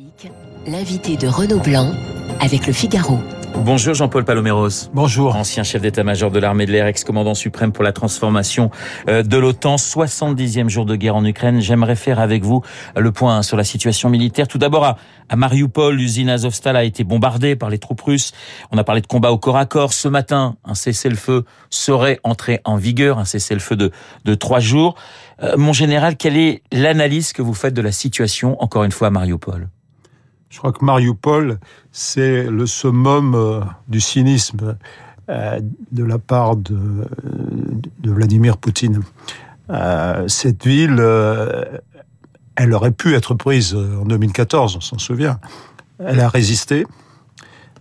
Politique, l'invité de Renaud Blanc avec le Figaro. Bonjour Jean-Paul Paloméros. Bonjour. Ancien chef d'état-major de l'armée de l'air, ex-commandant suprême pour la transformation euh, de l'OTAN, 70e jour de guerre en Ukraine. J'aimerais faire avec vous le point sur la situation militaire. Tout d'abord, à, à Mariupol, l'usine Azovstal a été bombardée par les troupes russes. On a parlé de combat au corps à corps. Ce matin, un cessez-le-feu serait entré en vigueur, un cessez-le-feu de, de trois jours. Euh, mon général, quelle est l'analyse que vous faites de la situation, encore une fois, à Mariupol? Je crois que Mariupol, c'est le summum euh, du cynisme euh, de la part de, Vladimir Poutine. Euh, cette ville, elle aurait pu être prise en 2014, on s'en souvient. Elle a résisté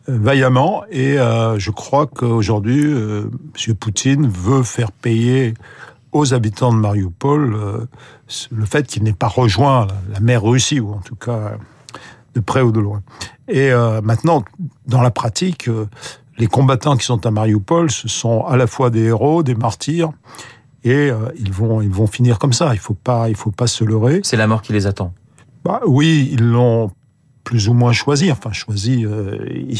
vaillamment et je crois qu'aujourd'hui, M. Poutine veut faire payer aux habitants de Mariupol le fait qu'il n'ait pas rejoint la mer Russie, ou en tout cas de près ou de loin. Et euh, maintenant, dans la pratique, euh, les combattants qui sont à Mariupol, ce sont à la fois des héros, des martyrs, et euh, ils vont ils vont finir comme ça. Il faut pas il faut pas se leurrer. C'est la mort qui les attend. Bah oui, ils l'ont plus ou moins choisi. Enfin choisi,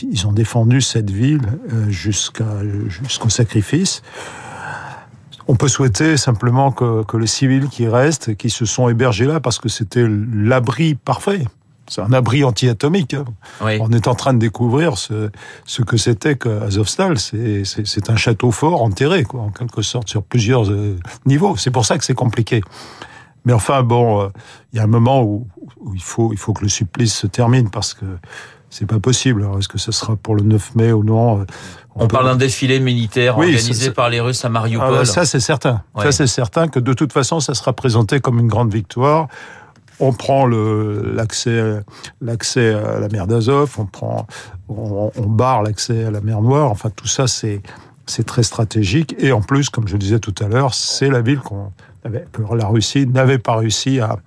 ils ont défendu cette ville jusqu'à jusqu'au sacrifice. On peut souhaiter simplement que, que les civils qui restent, qui se sont hébergés là, parce que c'était l'abri parfait c'est un abri anti-atomique. Hein. On est en train de découvrir ce, ce que c'était qu'Azovstal. C'est un château fort enterré, quoi, en quelque sorte, sur plusieurs euh, niveaux. C'est pour ça que c'est compliqué. Mais enfin, bon, euh, il y a un moment où, où, il, faut, il faut que le supplice se termine parce que c'est pas possible. Est-ce que ce sera pour le 9 mai ou non On, parle d'un défilé militaire organisé par les Russes à Mariupol. Ah, ça, c'est certain. Ça, c'est certain que de toute façon, ça sera présenté comme une grande victoire on prend l'accès l'accès à la mer d'Azov, on prend on, barre l'accès à la mer Noire. Enfin tout ça c'est c'est très stratégique et en plus comme je le disais tout à l'heure, c'est la ville qu'on que la Russie n'avait pas réussi à,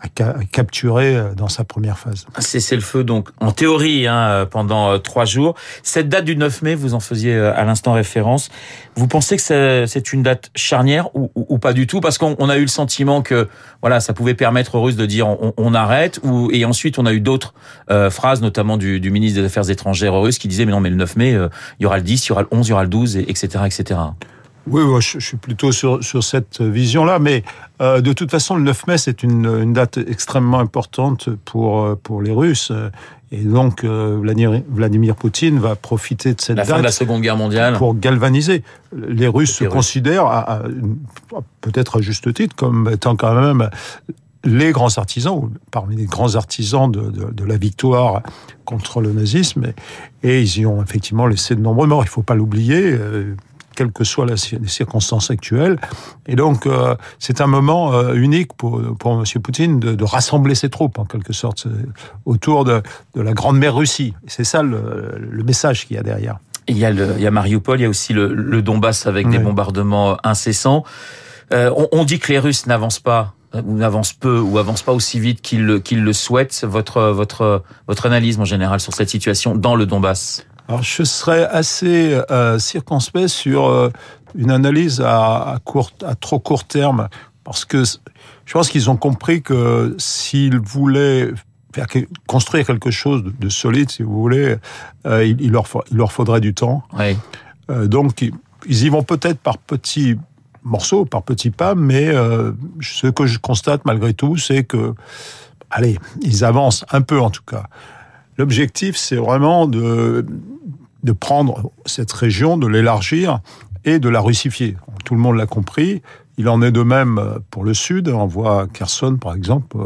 à, capturer euh, dans sa première phase. C'est le feu donc en théorie hein, euh, pendant euh, trois jours. Cette date du 9 mai, vous en faisiez à l'instant référence. Vous pensez que c'est une date charnière ou, ou, pas du tout? Parce qu'on a eu le sentiment que voilà, ça pouvait permettre aux Russes de dire on, on arrête. Ou, et ensuite, on a eu d'autres phrases, notamment du, du, ministre des Affaires étrangères russe, qui disait mais non, mais le 9 mai, il y aura le 10, il y aura le 11, il y aura le 12, etc., etc. Oui, je, suis plutôt sur, sur cette vision-là, mais euh, de toute façon, le 9 mai, c'est une, une, date extrêmement importante pour, euh, pour les Russes. Et donc, euh, Vladimir, Poutine va profiter de cette la date fin de la Seconde Guerre mondiale pour galvaniser. Les Russes se considèrent, peut-être à juste titre, comme étant quand même les grands artisans, ou parmi les grands artisans de, de, de, la victoire contre le nazisme, et, ils y ont effectivement laissé de nombreux morts. Il ne faut pas l'oublier quelles que soient les circonstances actuelles. Et donc, euh, c'est un moment euh, unique pour, pour M. Poutine de, de, rassembler ses troupes, en quelque sorte, euh, autour de, de la Grande Mer Russie. C'est ça le, le message qu'il y a derrière. Il y a, le, il y a Mariupol, il y a aussi le, le Donbass avec des bombardements incessants. Euh, on, on, dit que les Russes n'avancent pas ou n'avancent peu ou avancent pas aussi vite qu'ils le, souhaitent. Votre, votre, votre analyse en général sur cette situation dans le Donbass alors, je serais assez euh, circonspect sur euh, une analyse à, à, court, à trop court terme, parce que je pense qu'ils ont compris que s'ils voulaient faire, construire quelque chose de, solide, si vous voulez, euh, il, il, leur, il leur faudrait du temps. Oui. Donc, ils, ils y vont peut-être par petits morceaux, par petits pas, mais ce que je constate malgré tout, c'est que, allez, ils avancent un peu en tout cas. L'objectif, c'est vraiment de, de prendre cette région, de l'élargir et de la russifier. Tout le monde l'a compris. Il en est de même pour le sud. On voit Kherson, par exemple,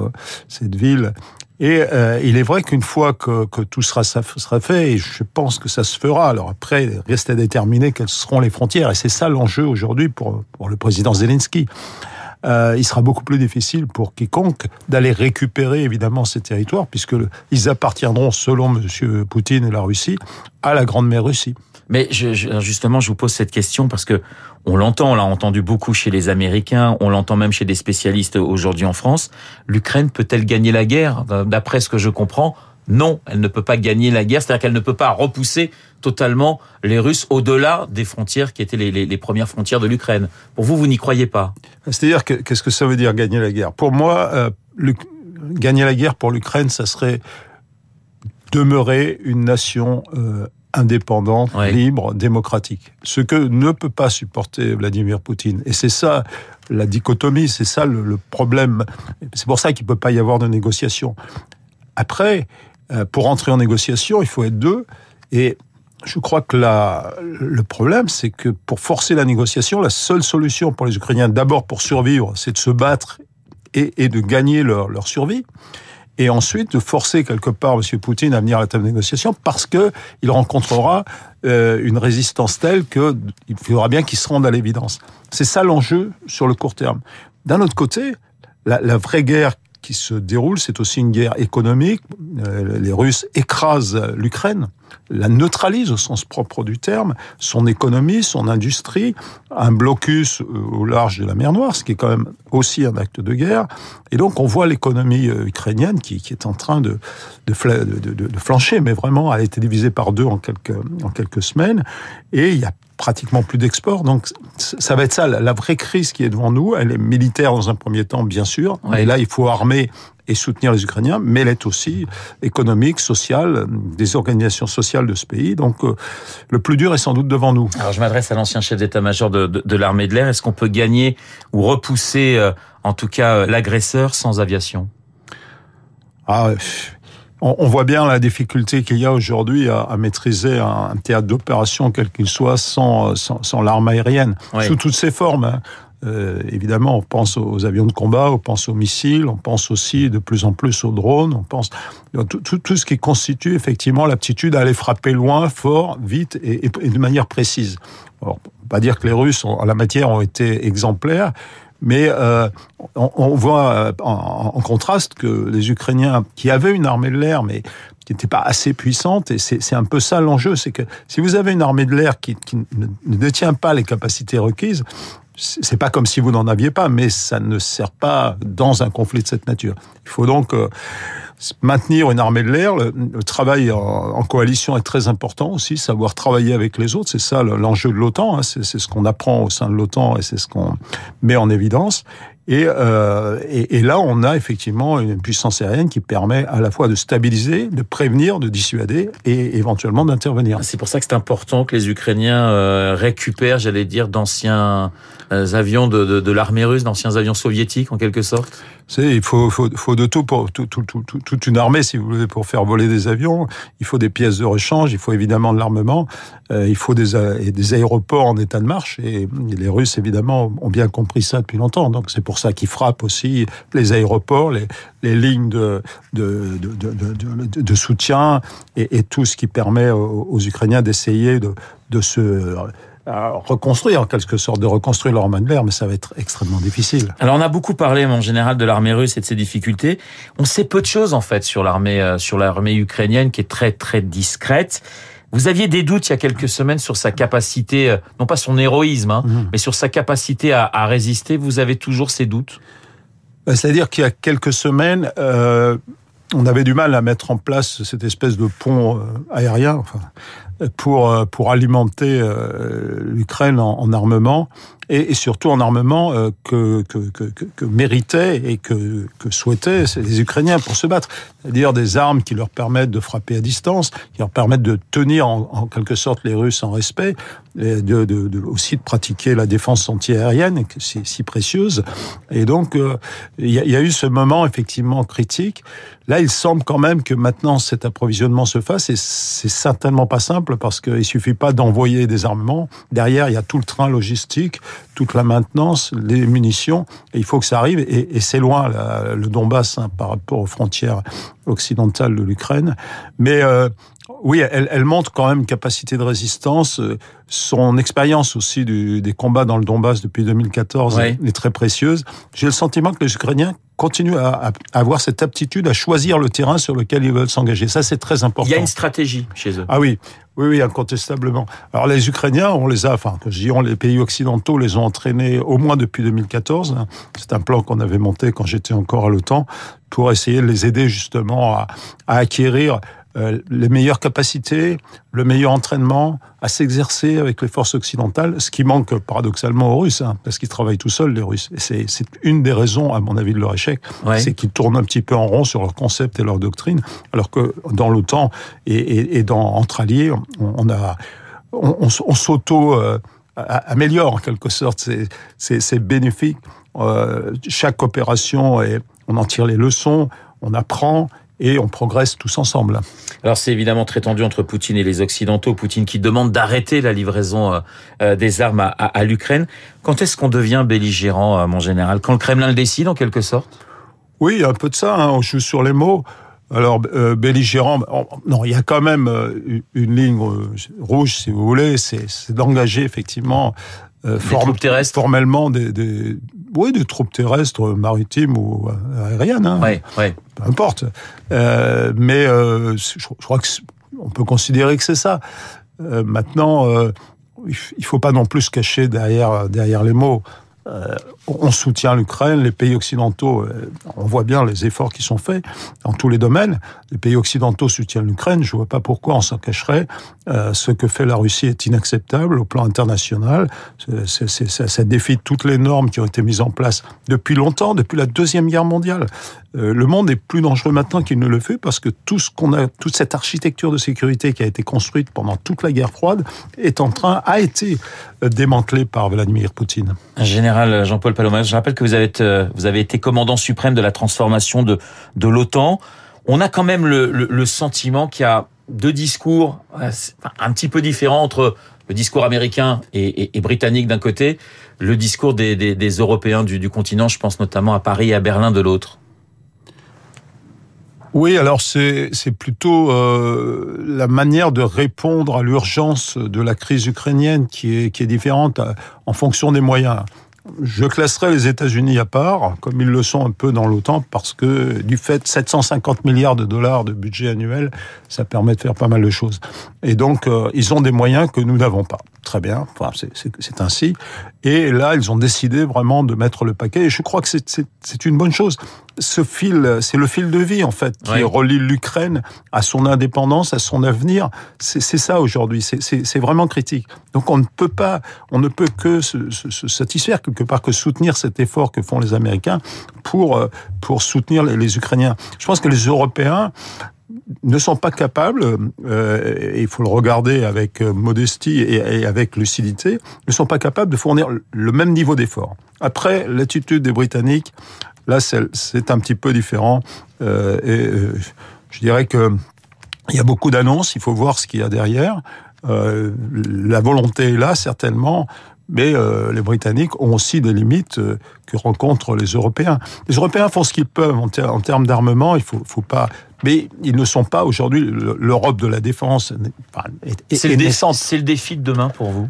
cette ville. Et euh, il est vrai qu'une fois que, tout sera, sera fait, et je pense que ça se fera, alors après, reste à déterminer quelles seront les frontières. Et c'est ça l'enjeu aujourd'hui pour le président Zelensky euh, il sera beaucoup plus difficile pour quiconque d'aller récupérer évidemment ces territoires, puisque ils appartiendront, selon M. Poutine et la Russie, à la Grande Mer Russie. Mais justement, je vous pose cette question parce que on l'entend, on l'a entendu beaucoup chez les Américains, on l'entend même chez des spécialistes aujourd'hui en France. L'Ukraine peut-elle gagner la guerre? D'après ce que je comprends, non, elle ne peut pas gagner la guerre, c'est-à-dire qu'elle ne peut pas repousser totalement les Russes au-delà des frontières qui étaient les, les, les premières frontières de l'Ukraine. Pour vous, vous n'y croyez pas? C'est-à-dire qu'est-ce que ça veut dire gagner la guerre? Pour moi, euh, le, gagner la guerre pour l'Ukraine, ça serait demeurer une nation euh, indépendante, libre, démocratique. Ce que ne peut pas supporter Vladimir Poutine. Et c'est ça la dichotomie, c'est ça le, le problème. C'est pour ça qu'il peut pas y avoir de négociation. Après, pour entrer en négociation, il faut être deux. Et je crois que le problème, c'est que pour forcer la négociation, la seule solution pour les Ukrainiens, d'abord pour survivre, c'est de se battre et, de gagner leur, survie. Et ensuite de forcer quelque part M. Poutine à venir à la table de négociation parce que il rencontrera euh, une résistance telle que il faudra bien qu'il se rende à l'évidence. C'est ça l'enjeu sur le court terme. D'un autre côté, la, la vraie guerre qui se déroule, c'est aussi une guerre économique. Euh, les Russes écrasent l'Ukraine, la neutralisent au sens propre du terme, son économie, son industrie, un blocus au large de la mer Noire, ce qui est quand même aussi un acte de guerre. Et donc on voit l'économie euh, ukrainienne qui, est en train de flancher, mais vraiment a été divisée par deux en quelques, en quelques semaines. Et il y a pratiquement plus d'export. Donc ça va être ça, la, vraie crise qui est devant nous. Elle est militaire dans un premier temps, bien sûr. Ouais. Et là, il faut armer et soutenir les Ukrainiens, mais elle est aussi économique, sociale, des organisations sociales de ce pays. Donc euh, le plus dur est sans doute devant nous. Alors je m'adresse à l'ancien chef d'état-major de, de, de l'armée de l'air. Est-ce qu'on peut gagner ou repousser, euh, en tout cas, euh, l'agresseur sans aviation? Ah, on, on voit bien la difficulté qu'il y a aujourd'hui à, à maîtriser un, un théâtre d'opération, quel qu'il soit, sans, sans, sans l'arme aérienne, Oui. sous toutes ses formes. hein. Euh, évidemment, on pense aux avions de combat, on pense aux missiles, on pense aussi de plus en plus aux drones, on pense tout, tout, tout ce qui constitue effectivement l'aptitude à aller frapper loin, fort, vite et, et- et de manière précise. Alors, on peut pas dire que les Russes, en la matière, ont été exemplaires, mais euh, on, voit euh, en, contraste que les Ukrainiens, qui avaient une armée de l'air, mais qui n'était pas assez puissante, et c'est un peu ça l'enjeu, c'est que si vous avez une armée de l'air qui, ne, détient pas les capacités requises, c'est pas comme si vous n'en aviez pas, mais ça ne sert pas dans un conflit de cette nature. Il faut donc euh, maintenir une armée de l'air. Le, travail en, coalition est très important aussi, savoir travailler avec les autres. C'est ça le- l'enjeu de l'OTAN. Hein. C'est ce qu'on apprend au sein de l'OTAN et c'est ce qu'on met en évidence. Et, euh, et, là, on a effectivement une puissance aérienne qui permet à la fois de stabiliser, de prévenir, de dissuader et éventuellement d'intervenir. C'est pour ça que c'est important que les Ukrainiens euh, récupèrent, j'allais dire, d'anciens euh, avions de l'armée russe, d'anciens avions soviétiques en quelque sorte. Il faut, de tout pour tout, tout, tout, tout- toute une armée, si vous voulez, pour faire voler des avions. Il faut des pièces de rechange, il faut évidemment de l'armement, euh, il faut et des aéroports en état de marche. Et les Russes, évidemment, ont bien compris ça depuis longtemps. Donc c'est pour ça qu'ils frappent aussi les aéroports, les, lignes de, soutien et, tout ce qui permet aux, Ukrainiens d'essayer de, de se euh, reconstruire, en quelque sorte, de reconstruire leur main de l'air, mais ça va être extrêmement difficile. Alors on a beaucoup parlé en général de l'armée russe et de ses difficultés. On sait peu de choses en fait sur l'armée euh, sur l'armée ukrainienne qui est très très discrète. Vous aviez des doutes il y a quelques semaines sur sa capacité, euh, non pas son héroïsme, hein, Mhm. mais sur sa capacité à, à résister. Vous avez toujours ces doutes? Ben, C'est-à-dire qu'il y a quelques semaines, euh, on avait du mal à mettre en place cette espèce de pont aérien enfin, pour, euh, pour alimenter euh, l'Ukraine en, en armement et, surtout en armement euh, que, que, méritaient et que, souhaitaient les Ukrainiens pour se battre. C'est-à-dire des armes qui leur permettent de frapper à distance, qui leur permettent de tenir en, quelque sorte les Russes en respect, de, aussi de pratiquer la défense antiaérienne, c'est si précieuse. Et donc, il y, a, y a eu ce moment effectivement critique. Là, il semble quand même que maintenant cet approvisionnement se fasse, et c'est certainement pas simple parce qu'il suffit pas d'envoyer des armements. Derrière, il y a tout le train logistique, toute la maintenance, les munitions. Et il faut que ça arrive. Et, c'est loin le Donbass hein, par rapport aux frontières occidentales de l'Ukraine. Mais euh, oui, elle, elle, montre quand même une capacité de résistance. Son expérience aussi du, des combats dans le Donbass depuis 2014 ouais. est très précieuse. J'ai le sentiment que les Ukrainiens continuent à, à, avoir cette aptitude à choisir le terrain sur lequel ils veulent s'engager. Ça, c'est très important. Il y a une stratégie chez eux. Ah oui, oui, oui, incontestablement. Alors les Ukrainiens, on les a, enfin, que je dis, on, les pays occidentaux les ont entraînés au moins depuis 2014. C'est un plan qu'on avait monté quand j'étais encore à l'OTAN pour essayer de les aider justement à, à acquérir euh, les meilleures capacités, le meilleur entraînement, à s'exercer avec les forces occidentales, ce qui manque paradoxalement aux Russes, hein, parce qu'ils travaillent tout seuls, les Russes. C'est une des raisons, à mon avis, de leur échec, c'est qu'ils tournent un petit peu en rond sur leurs concepts et leurs doctrines, alors que dans l'OTAN et, et, dans entre alliés, on, a on, on, s'auto euh, améliore en quelque sorte. C'est bénéfique. Euh, chaque opération, et on en tire les leçons, on apprend et on progresse tous ensemble. Alors c'est évidemment très tendu entre Poutine et les Occidentaux. Poutine qui demande d'arrêter la livraison euh, euh, des armes à, l'Ukraine. Quand est-ce qu'on devient belligérant, euh, mon général? Quand le Kremlin le décide, en quelque sorte? Oui, un peu de ça. Hein. On joue sur les mots. Alors belligérant, non, il y a quand même une ligne rouge, si vous voulez, c'est d'engager effectivement euh, formellement des, des, oui, des troupes terrestres, maritimes ou aériennes. Hein. Ouais, ouais. Peu importe. Euh, mais euh, je, crois que on peut considérer que c'est ça. Euh, maintenant, euh, il faut pas non plus se cacher derrière derrière les mots. Euh, on soutient l'Ukraine, les pays occidentaux, euh, on voit bien les efforts qui sont faits dans tous les domaines. Les pays occidentaux soutiennent l'Ukraine, je ne vois pas pourquoi on s'en cacherait. Euh, ce que fait la Russie est inacceptable au plan international. ça, défie toutes les normes qui ont été mises en place depuis longtemps, depuis la Deuxième Guerre mondiale. Le monde est plus dangereux maintenant qu'il ne le fut parce que tout ce qu'on a, toute cette architecture de sécurité qui a été construite pendant toute la guerre froide est en train, a été démantelée par Vladimir Poutine. Général Jean-Paul Palomaz, je rappelle que vous avez, été, euh, commandant suprême de la transformation de, l'OTAN. On a quand même le, sentiment qu'il y a deux discours un petit peu différents entre le discours américain et, britannique d'un côté, le discours des, Européens du, continent, je pense notamment à Paris et à Berlin de l'autre. Oui, alors c'est plutôt euh, la manière de répondre à l'urgence de la crise ukrainienne qui est, différente euh, en fonction des moyens. Je classerai les États-Unis à part, comme ils le sont un peu dans l'OTAN, parce que du fait de 750 milliards de dollars de budget annuel, ça permet de faire pas mal de choses. Et donc, euh, ils ont des moyens que nous n'avons pas. Très bien, enfin, c'est ainsi. Et là, ils ont décidé vraiment de mettre le paquet. Et je crois que c'est une bonne chose. Ce fil, c'est le fil de vie en fait qui relie l'Ukraine à son indépendance, à son avenir. C'est ça aujourd'hui. C'est vraiment critique. Donc on ne peut pas, on ne peut que se, se, satisfaire quelque part, que soutenir cet effort que font les Américains pour euh, pour soutenir les, les Ukrainiens. Je pense que les Européens ne sont pas capables, euh, il faut le regarder avec euh, modestie et, avec lucidité, ne sont pas capables de fournir le même niveau d'effort. Après, l'attitude des Britanniques, là, c'est un petit peu différent. Euh, et je dirais que il y a beaucoup d'annonces, il faut voir ce qu'il y a derrière. La volonté est là, certainement, mais les Britanniques ont aussi des limites que rencontrent les Européens. Les Européens font ce qu'ils peuvent en, termes d'armement. Il faut, faut pas, mais ils ne sont pas aujourd'hui l'Europe de la défense. c'est le, le, défi de demain pour vous?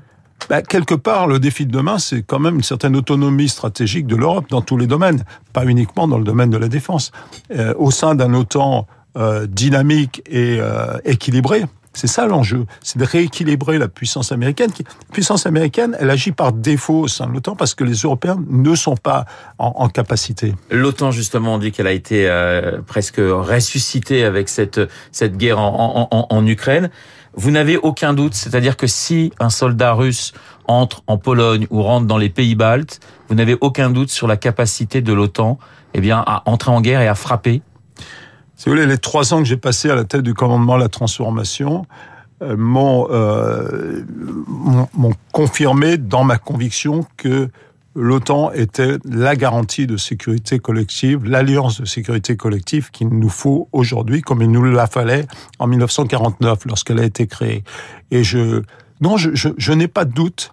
Bah, quelque part, le défi de demain, c'est quand même une certaine autonomie stratégique de l'Europe dans tous les domaines, pas uniquement dans le domaine de la défense. Euh, au sein d'un OTAN euh, dynamique et euh, équilibré, c'est ça l'enjeu, c'est de rééquilibrer la puissance américaine. La puissance américaine, elle agit par défaut au sein de l'OTAN parce que les Européens ne sont pas en, capacité. L'OTAN, justement, on dit qu'elle a été euh, presque ressuscitée avec cette, cette guerre en, Ukraine. Vous n'avez aucun doute, c'est-à-dire que si un soldat russe entre en Pologne ou rentre dans les pays baltes, vous n'avez aucun doute sur la capacité de l'OTAN eh bien, à entrer en guerre et à frapper si vous les trois ans que j'ai passés à la tête du commandement de la transformation euh, euh, m'ont confirmé dans ma conviction que l'OTAN était la garantie de sécurité collective, l'alliance de sécurité collective qu'il nous faut aujourd'hui, comme il nous la fallait en 1949 lorsqu'elle a été créée. Et je, non, je n'ai pas de doute.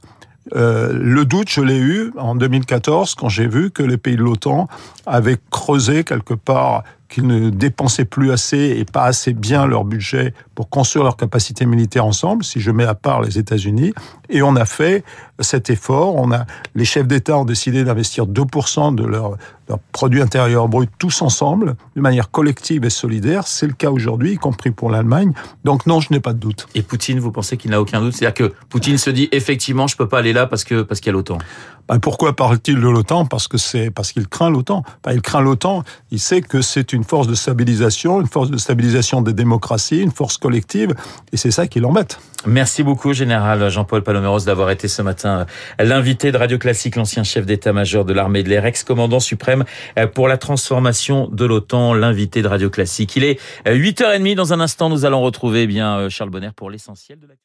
Euh, le doute, je l'ai eu en 2014 quand j'ai vu que les pays de l'OTAN avaient creusé quelque part qu'ils ne dépensaient plus assez et pas assez bien leur budget pour construire leur capacité militaire ensemble, si je mets à part les États-Unis. Et on a fait cet effort. On a, les chefs d'État ont décidé d'investir 2% de leur, leur produit intérieur brut tous ensemble, de manière collective et solidaire. C'est le cas aujourd'hui, y compris pour l'Allemagne. Donc non, je n'ai pas de doute. Et Poutine, vous pensez qu'il n'a aucun doute? C'est-à-dire que Poutine se dit effectivement, je peux pas aller là parce que parce qu'il y a l'OTAN. Ben pourquoi parle-t-il de l'OTAN? Parce que c'est parce qu'il craint l'OTAN. Ben, il craint l'OTAN. Il sait que c'est une force de stabilisation, une force de stabilisation des démocraties, une force collective, et c'est ça qui l'embête. Merci beaucoup, général Jean-Paul Paloméros, d'avoir été ce matin l'invité de Radio Classique, l'ancien chef d'état-major de l'armée de l'air, ex-commandant suprême pour la transformation de l'OTAN, l'invité de Radio Classique. Il est 8h30. Dans un instant, nous allons retrouver eh bien Charles Bonner pour l'essentiel de l'actualité.